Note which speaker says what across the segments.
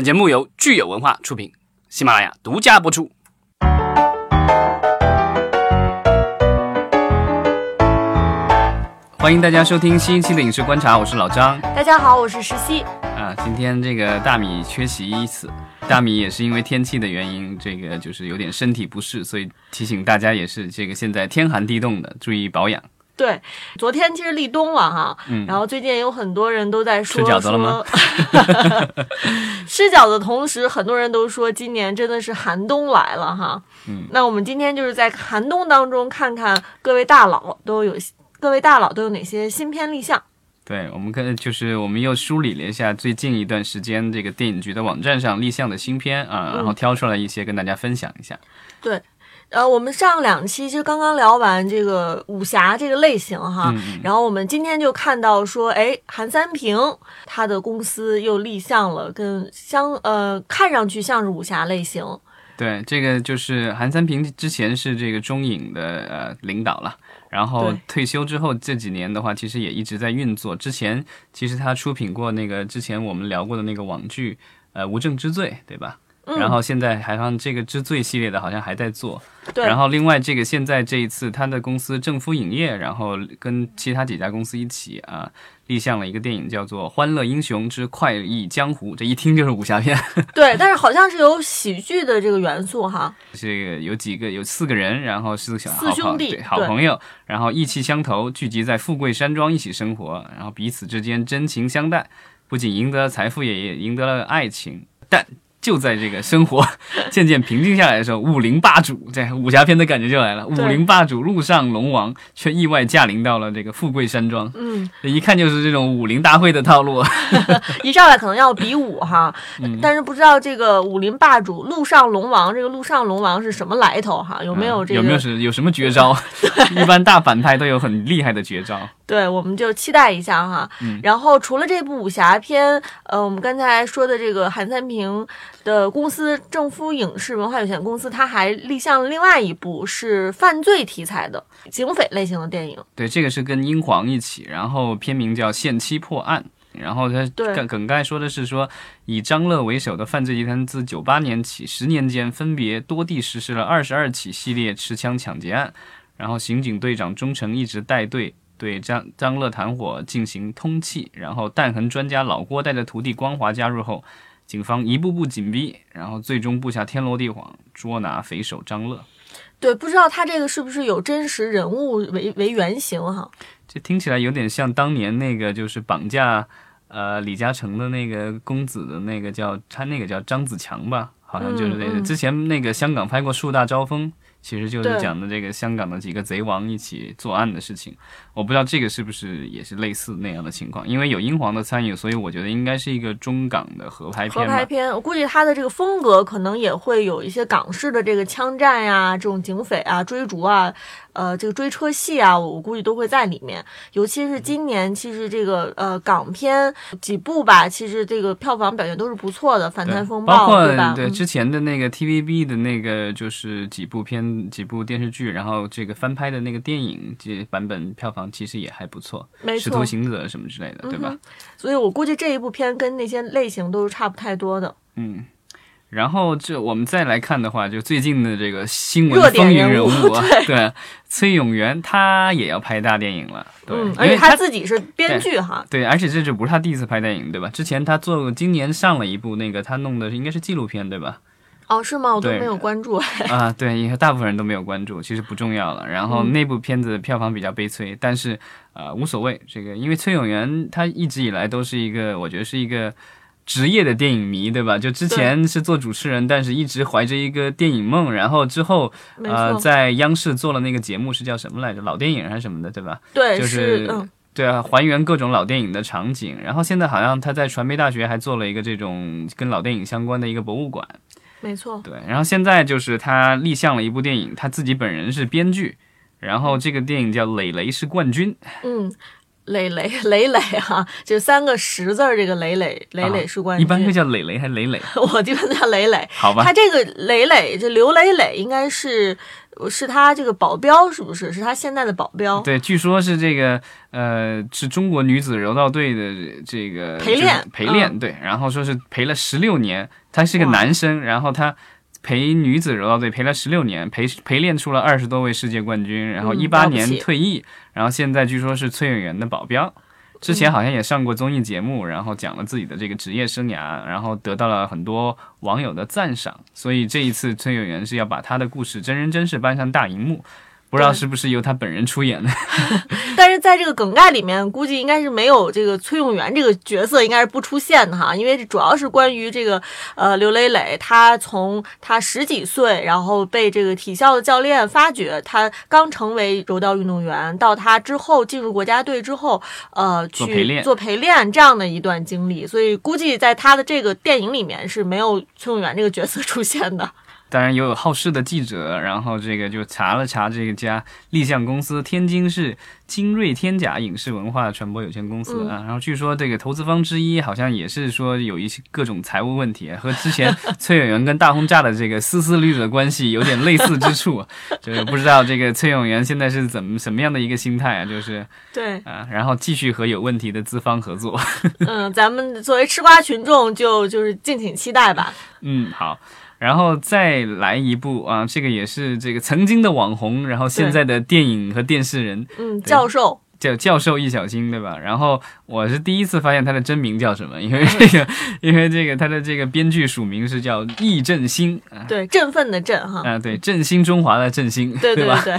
Speaker 1: 本节目由聚友文化出品，喜马拉雅独家播出。欢迎大家收听新一期的影视观察，我是老张。
Speaker 2: 大家好，我是石溪。
Speaker 1: 啊，今天这个大米缺席一次，大米也是因为天气的原因，这个就是有点身体不适，所以提醒大家也是这个现在天寒地冻的，注意保养。
Speaker 2: 对，昨天其实立冬了哈，
Speaker 1: 嗯
Speaker 2: 然后最近有很多人都在说
Speaker 1: 吃饺子了吗
Speaker 2: 说 吃饺子的同时，很多人都说今年真的是寒冬来了哈。
Speaker 1: 嗯，
Speaker 2: 那我们今天就是在寒冬当中看看各位大佬都有各位大佬都有哪些新片立项。
Speaker 1: 对，我们跟就是我们又梳理了一下最近一段时间这个电影局的网站上立项的新片啊，然后挑出来一些跟大家分享一下。
Speaker 2: 呃，我们上两期其实刚刚聊完这个武侠这个类型哈，然后我们今天就看到说，哎，韩三平他的公司又立项了，跟相呃看上去像是武侠类型，
Speaker 1: 对，这个就是韩三平之前是这个中影的呃领导了，然后退休之后这几年的话，其实也一直在运作。之前其实他出品过那个之前我们聊过的那个网剧呃《无证之罪》，对吧？
Speaker 2: 嗯。
Speaker 1: 然后现在还像这个之最系列的好像还在做，
Speaker 2: 对，
Speaker 1: 然后另外这个现在这一次他的公司正夫影业，然后跟其他几家公司一起啊立项了一个电影，叫做《欢乐英雄之快意江湖》，这一听就是武侠片。
Speaker 2: 对，但是好像是有喜剧的这个元素哈，
Speaker 1: 这个有几个有四个人，然后是小
Speaker 2: 四兄弟
Speaker 1: 对好朋友，然后意气相投，聚集在富贵山庄一起生活，然后彼此之间真情相待，不仅赢得了财富，也也赢得了爱情。但就在这个生活 渐渐平静下来的时候，武林霸主这武侠片的感觉就来了。武林霸主陆上龙王却意外驾临到了这个富贵山庄，
Speaker 2: 嗯，
Speaker 1: 一看就是这种武林大会的套路。
Speaker 2: 一上来可能要比武哈，
Speaker 1: 嗯
Speaker 2: 但是不知道这个武林霸主陆上龙王，这个陆上龙王是什么来头哈？有没有这个？
Speaker 1: 嗯有没有是有什么绝招？一般大反派都有很厉害的绝招。
Speaker 2: 对，我们就期待一下哈。
Speaker 1: 嗯
Speaker 2: 然后除了这部武侠片，呃，我们刚才说的这个韩三平的公司正夫影视文化有限公司，它还立项了另外一部是犯罪题材的警匪类型的电影。
Speaker 1: 对，这个是跟英皇一起，然后片名叫《限期破案》，然后它
Speaker 2: 对
Speaker 1: 梗梗概说的是说，以张乐为首的犯罪集团自九八年起，十年间分别多地实施了二十二起系列持枪抢劫案，然后刑警队长钟诚一直带队。对张张乐团伙进行通气，然后弹痕专家老郭带着徒弟光华加入后，警方一步步紧逼，然后最终布下天罗地网，捉拿匪首张乐。
Speaker 2: 对，不知道他这个是不是有真实人物为为原型哈？
Speaker 1: 这听起来有点像当年那个就是绑架呃李嘉诚的那个公子的那个叫他那个叫张子强吧，好像就是那个、
Speaker 2: 嗯嗯
Speaker 1: 之前那个香港拍过《树大招风》，其实就是讲的这个香港的几个贼王一起作案的事情。我不知道这个是不是也是类似那样的情况，因为有英皇的参与，所以我觉得应该是一个中港的合拍片合。
Speaker 2: 拍片，我估计他的这个风格可能也会有一些港式的这个枪战呀、这种警匪啊、追逐啊，呃，这个追车戏啊，我我估计都会在里面。尤其是今年，其实这个呃港片几部吧，其实这个票房表现都是不错的，《反贪风暴》
Speaker 1: 包括
Speaker 2: 对吧？对
Speaker 1: 之前的那个 TVB 的那个就是几部片、几部电视剧，然后这个翻拍的那个电影，这版本票房其实也还不错，
Speaker 2: 没错。
Speaker 1: 使徒行者》什么之类的，对吧
Speaker 2: 嗯？所以我估计这一部片跟那些类型都是差不太多的。
Speaker 1: 嗯。然后这我们再来看的话，就最近的这个新闻风云
Speaker 2: 人物
Speaker 1: 物啊，对，崔永元他也要拍大电影了，对，
Speaker 2: 嗯，
Speaker 1: 因为
Speaker 2: 而且他自己是编剧哈。
Speaker 1: 对，而且这就不是他第一次拍电影，对吧？之前他做过，今年上了一部那个他弄的应该是纪录片，对吧？
Speaker 2: 哦，是吗？我都没有关注。
Speaker 1: 啊，对，因为大部分人都没有关注，其实不重要了。然后
Speaker 2: 嗯
Speaker 1: 那部片子票房比较悲催，但是呃无所谓。这个因为崔永元他一直以来都是一个，我觉得是一个职业的电影迷，对吧？就之前是做主持人，但是一直怀着一个电影梦，然后之后呃，在央视做了那个节目是叫什么来着？老电影还是什么的，对吧？
Speaker 2: 对，
Speaker 1: 就是
Speaker 2: 嗯，
Speaker 1: 对啊，还原各种老电影的场景。然后现在好像他在传媒大学还做了一个这种跟老电影相关的一个博物馆。
Speaker 2: 没错。
Speaker 1: 对，然后现在就是他立项了一部电影，他自己本人是编剧，然后这个电影叫《磊磊是冠军》。
Speaker 2: 嗯，磊磊磊磊哈，就三个十字儿，这个磊磊磊磊是冠军，
Speaker 1: 一般会叫磊磊还是磊磊？
Speaker 2: 我一般叫磊磊。
Speaker 1: 好吧
Speaker 2: 他，这个磊磊，这刘磊磊应该是是他这个保镖，是不是？是他现在的保镖。
Speaker 1: 对，据说是这个呃，是中国女子柔道队的这个
Speaker 2: 陪练
Speaker 1: 陪练，对，然后说是陪了十六年，他是个男生，然后他。陪女子柔道队陪了十六年，陪陪练出了二十多位世界冠军，然后
Speaker 2: 嗯
Speaker 1: 一八年退役，然后现在据说是崔永元的保镖。之前好像也上过综艺节目，然后讲了自己的这个职业生涯，然后得到了很多网友的赞赏。所以这一次崔永元是要把他的故事真人真事搬上大荧幕，不知道是不是由他本人出演的。
Speaker 2: 但是在这个梗概里面，估计应该是没有这个崔永元这个角色，应该是不出现的哈，因为主要是关于这个呃刘磊磊，他从他十几岁，然后被这个体校的教练发掘，他刚成为柔道运动员，到他之后进入国家队之后，呃，去
Speaker 1: 做陪练
Speaker 2: 做陪练这样的一段经历，所以估计在他的这个电影里面是没有崔永元这个角色出现的。
Speaker 1: 当然，也有好事的记者，然后这个就查了查这个家立项公司天津市精锐天甲影视文化传播有限公司
Speaker 2: 嗯
Speaker 1: 啊，然后据说这个投资方之一好像也是说有一些各种财务问题，和之前崔永元跟大轰炸的这个丝丝缕缕的关系有点类似之处，就是不知道这个崔永元现在是怎么什么样的一个心态啊，就是
Speaker 2: 对，
Speaker 1: 啊，然后继续和有问题的资方合作。
Speaker 2: 嗯，咱们作为吃瓜群众就就是敬请期待吧。
Speaker 1: 嗯，好。然后再来一部啊，这个也是这个曾经的网红，然后现在的电影和电视人，
Speaker 2: 嗯，教授。
Speaker 1: 叫教授易小星，对吧？然后我是第一次发现他的真名叫什么，因为这个，因为这个他的这个编剧署名是叫易振兴啊
Speaker 2: 对，振奋的振哈。
Speaker 1: 啊，对，振兴中华的振兴，
Speaker 2: 对对
Speaker 1: 吧？
Speaker 2: 对，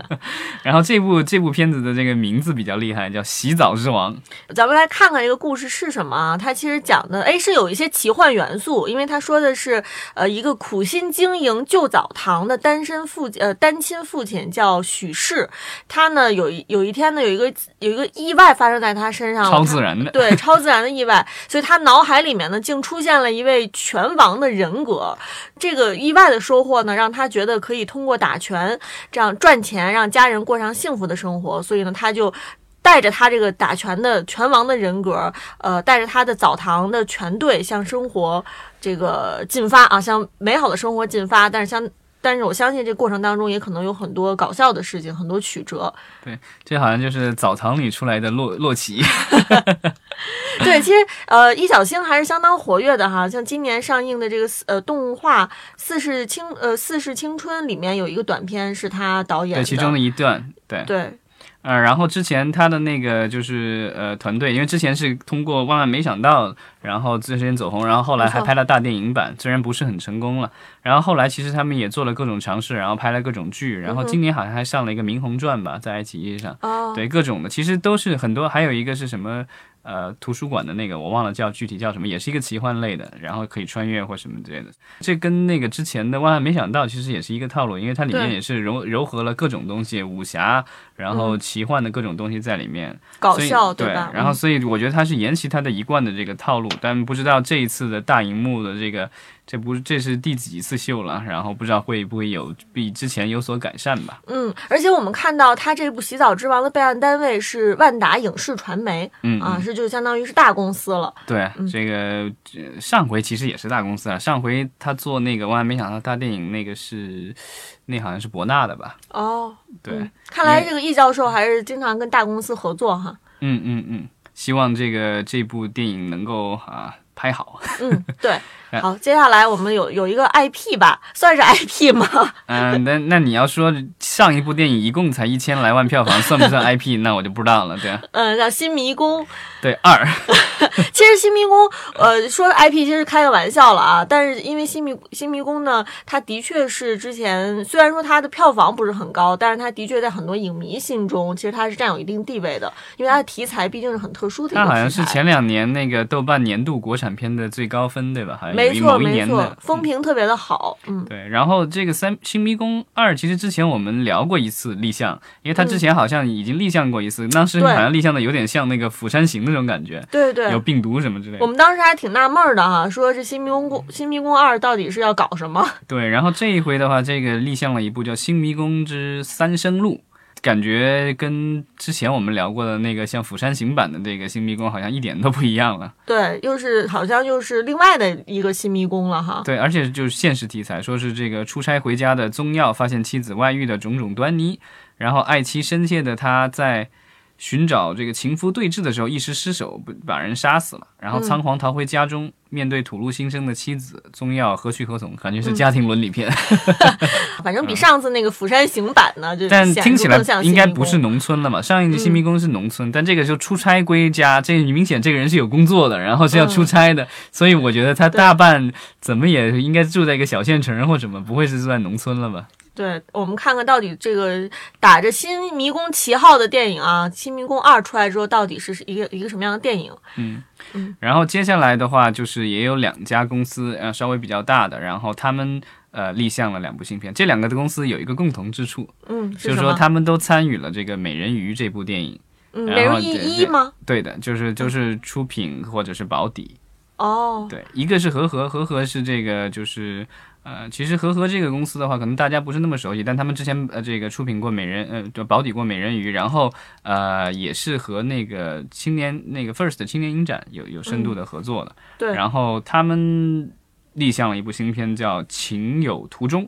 Speaker 1: 然后这部这部片子的这个名字比较厉害，叫《洗澡之王》。
Speaker 2: 咱们来看看这个故事是什么啊？它其实讲的，哎，是有一些奇幻元素，因为他说的是，呃，一个苦心经营旧澡堂的单身父，呃，单亲父亲叫许氏，他呢有一有一天呢有一个有一个意外发生在他身上，
Speaker 1: 超自然的
Speaker 2: 对，超自然的意外，所以他脑海里面呢竟出现了一位拳王的人格。这个意外的收获呢，让他觉得可以通过打拳这样赚钱，让家人过上幸福的生活。所以呢，他就带着他这个打拳的拳王的人格，呃，带着他的澡堂的拳队向生活这个进发啊，向美好的生活进发。但是相但是我相信这过程当中也可能有很多搞笑的事情，很多曲折。
Speaker 1: 对这好像就是澡堂里出来的洛洛奇。
Speaker 2: 对，其实呃，易小星还是相当活跃的哈。像今年上映的这个呃动画《四世青》呃《四世青春》里面有一个短片是他导演
Speaker 1: 对，
Speaker 2: 的，
Speaker 1: 其中的一段，对，
Speaker 2: 对
Speaker 1: 呃，然后之前他的那个就是呃团队，因为之前是通过万万没想到，然后最先走红，然后后来还拍了大电影版，虽然不是很成功了。然后后来其实他们也做了各种尝试，然后拍了各种剧，然后今年好像还上了一个《明红传》吧，在爱奇艺上，
Speaker 2: 哦，
Speaker 1: 对各种的，其实都是很多，还有一个是什么？呃，图书馆的那个我忘了叫具体叫什么，也是一个奇幻类的，然后可以穿越或什么之类的。这跟那个之前的万万没想到其实也是一个套路，因为它里面也是糅糅合了各种东西，武侠，然后奇幻的各种东西在里面。
Speaker 2: 搞笑
Speaker 1: 对
Speaker 2: 吧？
Speaker 1: 然后
Speaker 2: 嗯
Speaker 1: 所以我觉得它是沿袭它的一贯的这个套路，但不知道这一次的大荧幕的这个，这不是这是第几次秀了，然后不知道会不会有比之前有所改善吧？
Speaker 2: 嗯，而且我们看到他这部《洗澡之王》的备案单位是万达影视传媒
Speaker 1: 嗯
Speaker 2: 啊，
Speaker 1: 嗯
Speaker 2: 是就相当于是大公司了。
Speaker 1: 对，
Speaker 2: 嗯
Speaker 1: 这个呃上回其实也是大公司啊，上回他做那个万万没想到大电影那个是那好像是博纳的吧？
Speaker 2: 哦，
Speaker 1: 对，
Speaker 2: 嗯看来这个易教授还是经常跟大公司合作哈。
Speaker 1: 嗯嗯嗯，希望这个这部电影能够啊拍好。
Speaker 2: 嗯，对。
Speaker 1: 哎
Speaker 2: 好，接下来我们有有一个 IP 吧，算是 IP 吗？
Speaker 1: 嗯，那那你要说上一部电影一共才一千来万票房，算不算 IP？那我就不知道了。对
Speaker 2: 嗯，叫新迷宫。
Speaker 1: 对，二，
Speaker 2: 其实新迷宫，呃，说 IP 其实开个玩笑了啊，但是因为新迷新迷宫呢，它的确是之前虽然说它的票房不是很高，但是它的确在很多影迷心中，其实它是占有一定地位的，因为它的题材毕竟是很特殊的一个。
Speaker 1: 它好像是前两年那个豆瓣年度国产片的最高分，对吧？好像
Speaker 2: 没错没错风评特别的好，嗯。
Speaker 1: 对，然后这个三《新迷宫二》，其实之前我们聊过一次立项，因为它之前好像已经立项过一次，当时好像立项的有点像那个《釜山行》那种感觉，
Speaker 2: 对对
Speaker 1: 有病毒什么之类的。
Speaker 2: 我们当时还挺纳闷儿的哈，说这新迷宫新迷宫二到底是要搞什么？
Speaker 1: 对，然后这一回的话，这个立项了一部叫《新迷宫之三生录》，感觉跟之前我们聊过的那个像《釜山行》版的这个新迷宫好像一点都不一样了。
Speaker 2: 对，又是好像又是另外的一个新迷宫了哈。
Speaker 1: 对，而且就是现实题材，说是这个出差回家的宗耀发现妻子外遇的种种端倪，然后爱妻深切的他在。寻找这个情夫对峙的时候，一时失手不，把人杀死了，然后仓皇逃回家中，面对吐露心声的妻子，宗耀何去何从？感觉是家庭伦理片。
Speaker 2: 反正比上次那个《釜山行》版呢，就
Speaker 1: 但听起来应该不是农村了嘛。上一集《新迷宫》是农村，但这个就出差归家，这明显这个人是有工作的，然后是要出差的，所以我觉得他大半怎么也应该住在一个小县城或什么，不会是住在农村了吧？
Speaker 2: 对，我们看看到底这个打着新迷宫旗号的电影啊，《新迷宫二》出来之后，到底是一个一个什么样的电影？
Speaker 1: 嗯嗯。然后接下来的话，就是也有两家公司，呃，稍微比较大的，然后他们呃立项了两部新片。这两个的公司有一个共同之处，
Speaker 2: 嗯，
Speaker 1: 就是说他们都参与了这个《美人鱼》这部电影。
Speaker 2: 嗯，美人鱼一吗？
Speaker 1: 对的，就是就是出品或者是保底。
Speaker 2: 哦。
Speaker 1: 对，一个是和和，和和是这个就是。呃，其实和和这个公司的话，可能大家不是那么熟悉，但他们之前呃这个出品过美人，呃就保底过美人鱼，然后呃也是和那个青年那个 First 青年影展有有深度的合作的。
Speaker 2: 对。
Speaker 1: 然后他们立项了一部新片，叫《情有独钟》。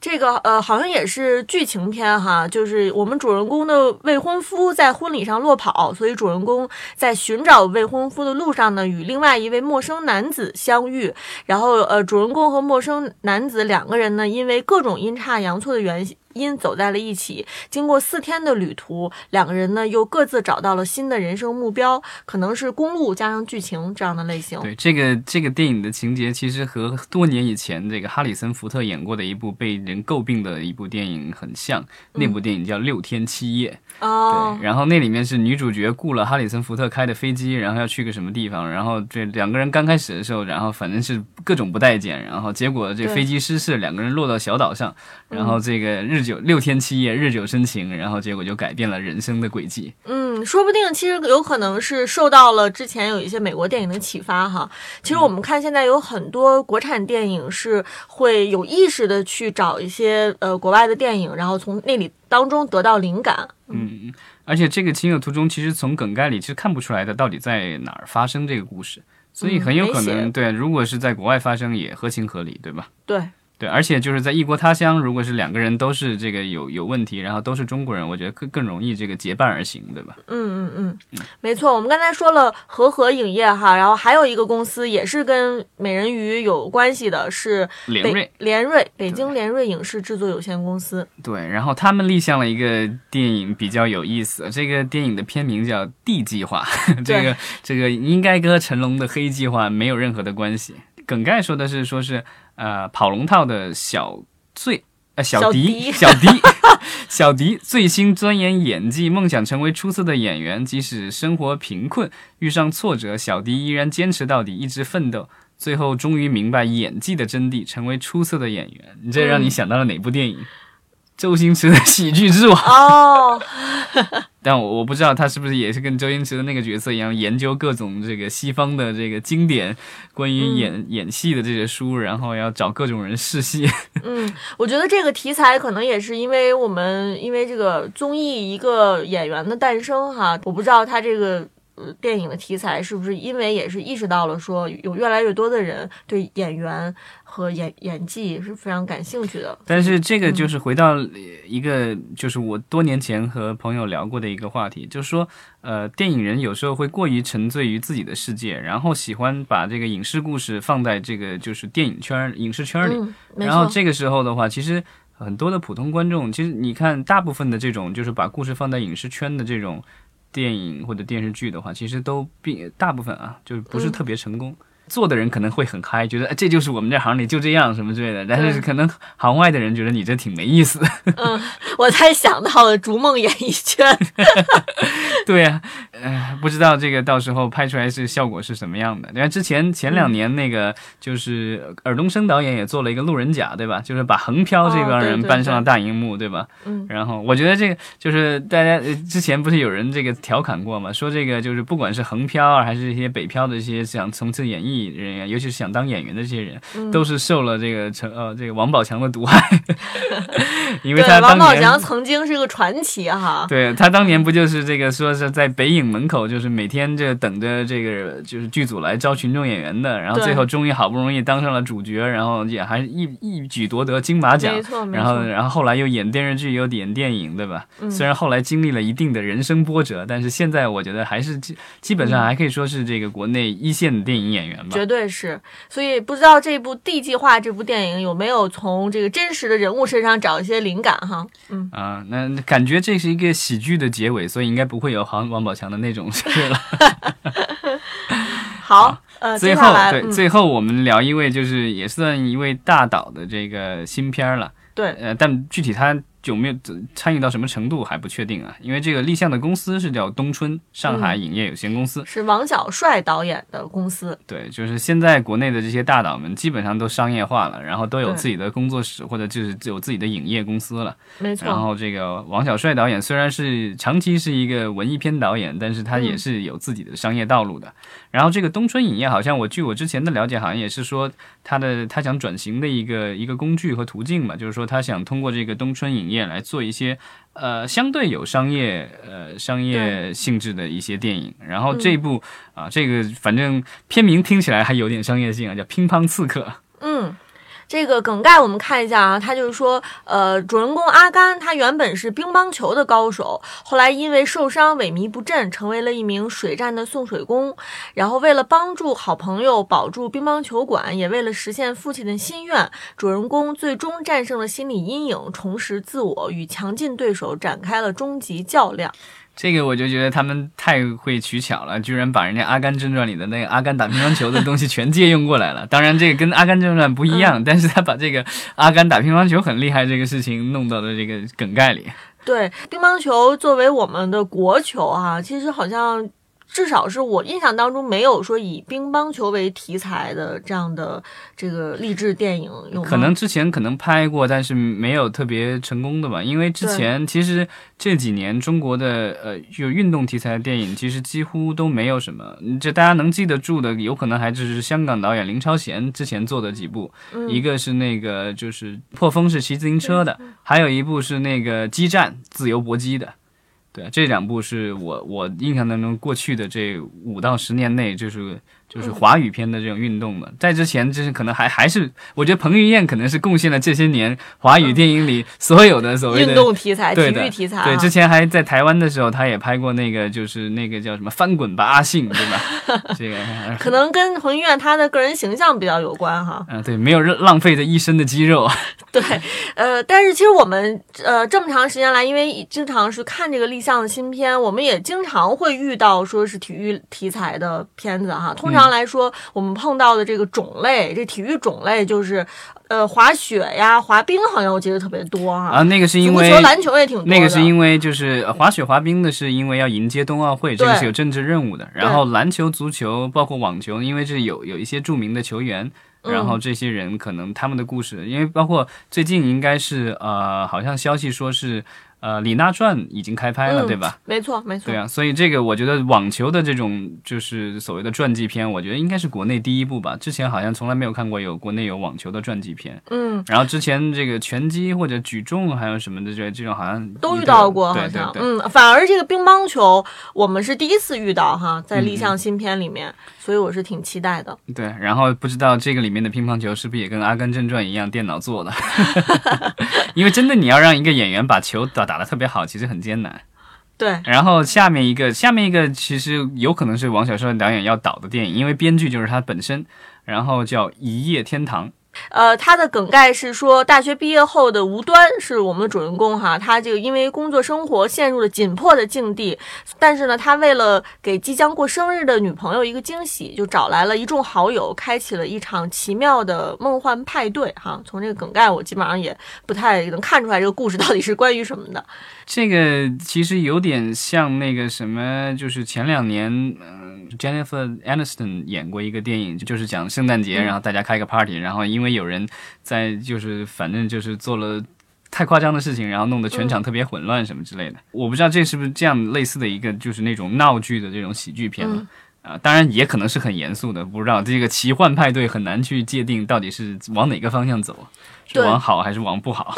Speaker 2: 这个呃，好像也是剧情片哈，就是我们主人公的未婚夫在婚礼上落跑，所以主人公在寻找未婚夫的路上呢，与另外一位陌生男子相遇，然后呃，主人公和陌生男子两个人呢，因为各种阴差阳错的原因。走在了一起，经过四天的旅途，两个人呢又各自找到了新的人生目标，可能是公路加上剧情这样的类型。
Speaker 1: 对，这个这个电影的情节其实和多年以前这个哈里森福特演过的一部被人诟病的一部电影很像，那部电影叫《六天七夜》。
Speaker 2: 哦。
Speaker 1: 对，然后那里面是女主角雇了哈里森福特开的飞机，然后要去个什么地方，然后这两个人刚开始的时候，然后反正是各种不待见，然后结果这飞机失事，两个人落到小岛上，然后这个日。九六天七夜，日久生情，然后结果就改变了人生的轨迹。
Speaker 2: 嗯，说不定其实有可能是受到了之前有一些美国电影的启发哈。其实我们看现在有很多国产电影是会有意识的去找一些呃国外的电影，然后从那里当中得到灵感。
Speaker 1: 嗯，而且这个情有途中其实从梗概里其实看不出来的到底在哪儿发生这个故事，所以很有可能对，如果是在国外发生也合情合理，对吧？
Speaker 2: 对。
Speaker 1: 对，而且就是在异国他乡，如果是两个人都是这个有有问题，然后都是中国人，我觉得更更容易这个结伴而行，对吧？
Speaker 2: 嗯嗯嗯，没错。我们刚才说了和和影业哈，然后还有一个公司也是跟美人鱼有关系的，是
Speaker 1: 联瑞
Speaker 2: 联瑞北京联瑞影视制作有限公司。
Speaker 1: 对，然后他们立项了一个电影比较有意思，这个电影的片名叫《D 计划》，这个这个应该跟成龙的黑计划没有任何的关系。梗概说的是说是。呃，跑龙套的小醉，呃，小迪，小迪，小迪，最新钻研演技，梦想成为出色的演员。即使生活贫困，遇上挫折，小迪依然坚持到底，一直奋斗，最后终于明白演技的真谛，成为出色的演员。你这让你想到了哪部电影？周星驰的喜剧之王
Speaker 2: 哦，
Speaker 1: 但我我不知道他是不是也是跟周星驰的那个角色一样，研究各种这个西方的这个经典关于演演戏的这些书，然后要找各种人试戏。
Speaker 2: 嗯，我觉得这个题材可能也是因为我们因为这个综艺一个演员的诞生哈，我不知道他这个。电影的题材是不是因为也是意识到了说有越来越多的人对演员和演演技是非常感兴趣的？
Speaker 1: 但是这个就是回到一个就是我多年前和朋友聊过的一个话题，就是说呃，电影人有时候会过于沉醉于自己的世界，然后喜欢把这个影视故事放在这个就是电影圈、影视圈里，然后这个时候的话，其实很多的普通观众，其实你看大部分的这种就是把故事放在影视圈的这种。电影或者电视剧的话，其实都并大部分啊，就是不是特别成功。做的人可能会很嗨，觉得这就是我们这行里就这样什么之类的。但是可能行外的人觉得你这挺没意思。
Speaker 2: 嗯，我才想到了逐梦演艺圈。
Speaker 1: 对呀，呃，不知道这个到时候拍出来是效果是什么样的。你看之前前两年那个就是尔冬升导演也做了一个《路人甲》，对吧？就是把横漂这帮人搬上了大荧幕，对吧？
Speaker 2: 嗯。
Speaker 1: 然后我觉得这个就是大家之前不是有人这个调侃过嘛，说这个就是不管是横漂还是一些北漂的一些想从事演艺人员，尤其是想当演员的这些人，都是受了这个陈呃这个王宝强的毒害，因为他
Speaker 2: 王宝强曾经是个传奇哈。
Speaker 1: 对他当年不就是这个说是在北影门口，就是每天这等着这个就是剧组来招群众演员的，然后最后终于好不容易当上了主角，然后也还一一举夺得金马奖，然后然后后来又演电视剧又演电影，对吧？虽然后来经历了一定的人生波折，但是现在我觉得还是基基本上还可以说是这个国内一线的电影演员吧。
Speaker 2: 绝对是，所以不知道这部 D 计划这部电影有没有从这个真实的人物身上找一些灵感哈？嗯
Speaker 1: 啊，那感觉这是一个喜剧的结尾，所以应该不会有王王宝强的那种事 了。
Speaker 2: 好，呃，
Speaker 1: 最后对最后我们聊一位就是也算一位大导的这个新片了。
Speaker 2: 对，
Speaker 1: 呃，但具体他。有没有参与到什么程度还不确定啊？因为这个立项的公司是叫东春上海影业有限公司，
Speaker 2: 是王小帅导演的公司。
Speaker 1: 对，就是现在国内的这些大导们基本上都商业化了，然后都有自己的工作室或者就是有自己的影业公司了。
Speaker 2: 没错。
Speaker 1: 然后这个王小帅导演虽然是长期是一个文艺片导演，但是他也是有自己的商业道路的。然后这个东春影业好像我据我之前的了解，好像也是说他的他想转型的一个一个工具和途径嘛，就是说他想通过这个东春影业来做一些呃相对有商业呃商业性质的一些电影。然后这部啊，这个反正片名听起来还有点商业性啊，叫《乒乓刺客》。
Speaker 2: 嗯。这个梗概我们看一下啊，他就是说，呃，主人公阿甘他原本是乒乓球的高手，后来因为受伤萎靡不振，成为了一名水站的送水工。然后为了帮助好朋友保住乒乓球馆，也为了实现父亲的心愿，主人公最终战胜了心理阴影，重拾自我，与强劲对手展开了终极较量。
Speaker 1: 这个我就觉得他们太会取巧了，居然把人家《阿甘正传》里的那个阿甘打乒乓球的东西全借用过来了。当然，这个跟《阿甘正传》不一样，但是他把这个阿甘打乒乓球很厉害这个事情弄到了这个梗概里。
Speaker 2: 对，乒乓球作为我们的国球啊，其实好像。至少是我印象当中没有说以乒乓球为题材的这样的这个励志电影，有
Speaker 1: 可能之前可能拍过，但是没有特别成功的吧。因为之前其实这几年中国的呃有运动题材的电影其实几乎都没有什么，这大家能记得住的，有可能还只是香港导演林超贤之前做的几部，一个是那个就是破风是骑自行车的，还有一部是那个激战自由搏击的。对，这两部是我我印象当中过去的这五到十年内就是。就是华语片的这种运动的，在之前就是可能还还是，我觉得彭于晏可能是贡献了这些年华语电影里所有的所谓
Speaker 2: 的运动题材、
Speaker 1: 体
Speaker 2: 育题材。
Speaker 1: 对，之前还在台湾的时候，他也拍过那个，就是那个叫什么《翻滚吧，阿信》，对吧？这个
Speaker 2: 可能跟彭于晏他的个人形象比较有关哈。
Speaker 1: 嗯，对，没有浪费的一身的肌肉。
Speaker 2: 对，呃，但是其实我们呃这么长时间来，因为经常是看这个立项的新片，我们也经常会遇到说是体育题材的片子哈，通常。常来说，我们碰到的这个种类，这体育种类就是，呃，滑雪呀、滑冰，好像我记得特别多哈。
Speaker 1: 啊，那个是因为
Speaker 2: 足球、篮球也挺多。
Speaker 1: 那个是因为就是滑雪、滑冰的是因为要迎接冬奥会，这个是有政治任务的。然后篮球、足球，包括网球，因为这有有一些著名的球员，然后这些人可能他们的故事，因为包括最近应该是呃，好像消息说是。呃，《李娜传》已经开拍了，对吧？
Speaker 2: 没错，没错。
Speaker 1: 对啊，所以这个我觉得网球的这种就是所谓的传记片，我觉得应该是国内第一部吧。之前好像从来没有看过有国内有网球的传记片。
Speaker 2: 嗯。
Speaker 1: 然后之前这个拳击或者举重还有什么的这这种好像
Speaker 2: 都遇到过，好像。嗯，反而这个乒乓球我们是第一次遇到哈，在立项新片里面，所以我是挺期待的。
Speaker 1: 对，然后不知道这个里面的乒乓球是不是也跟《阿甘正传》一样电脑做的？因为真的你要让一个演员把球打。打得特别好，其实很艰难。
Speaker 2: 对，
Speaker 1: 然后下面一个，下面一个其实有可能是王小帅导演要导的电影，因为编剧就是他本身。然后叫《一夜天堂》，
Speaker 2: 呃，他的梗概是说，大学毕业后的吴端是我们的主人公哈，他这个因为工作生活陷入了紧迫的境地，但是呢，他为了给即将过生日的女朋友一个惊喜，就找来了一众好友，开启了一场奇妙的梦幻派对哈。从这个梗概，我基本上也不太能看出来这个故事到底是关于什么的。
Speaker 1: 这个其实有点像那个什么，就是前两年，嗯、j e n n i f e r Aniston 演过一个电影，就是讲圣诞节，
Speaker 2: 嗯
Speaker 1: 然后大家开个 party，然后因为有人在就是反正就是做了。太夸张的事情，然后弄得全场特别混乱什么之类的，我不知道这是不是这样类似的一个，就是那种闹剧的这种喜剧片了。
Speaker 2: 嗯
Speaker 1: 啊、当然也可能是很严肃的，不知道这个奇幻派对很难去界定到底是往哪个方向走，是往好还是往不好。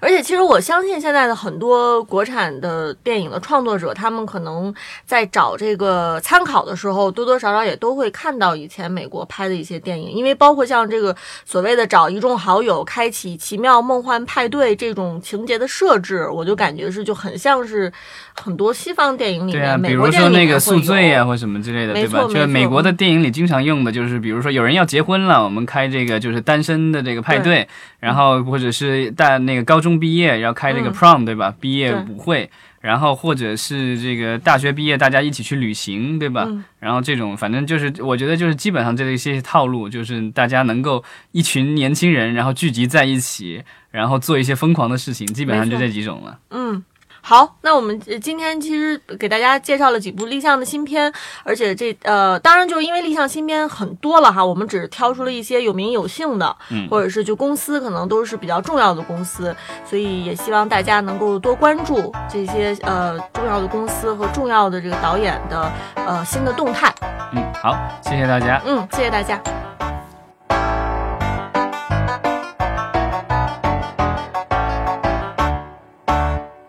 Speaker 2: 而且，其实我相信现在的很多国产的电影的创作者，他们可能在找这个参考的时候，多多少少也都会看到以前美国拍的一些电影，因为包括像这个所谓的找一众好友开启奇妙梦幻派对这种情节的设置，我就感觉是就很像是很多西方电影里面，
Speaker 1: 对啊，比如说那个宿醉啊，或什么之类的，
Speaker 2: 没
Speaker 1: 对吧？
Speaker 2: 错
Speaker 1: 就是美国的。电影里经常用的，就是比如说有人要结婚了，我们开这个就是单身的这个派对，然后或者是大那个高中毕业要开这个
Speaker 2: 嗯
Speaker 1: prom，、对吧？毕业舞会。然后或者是这个大学毕业，大家一起去旅行，对吧？
Speaker 2: 嗯
Speaker 1: 然后这种反正就是，我觉得就是基本上这一些套路，就是大家能够一群年轻人，然后聚集在一起，然后做一些疯狂的事情，基本上就这几种了。
Speaker 2: 嗯，好，那我们呃今天其实给大家介绍了几部立项的新片，而且这呃，当然就是因为立项新片很多了哈，我们只是挑出了一些有名有姓的，
Speaker 1: 嗯
Speaker 2: 或者是就公司可能都是比较重要的公司，所以也希望大家能够多关注这些呃重要的公司和重要的这个导演的呃新的动态。
Speaker 1: 嗯，好，谢谢大家。
Speaker 2: 嗯，谢谢大家。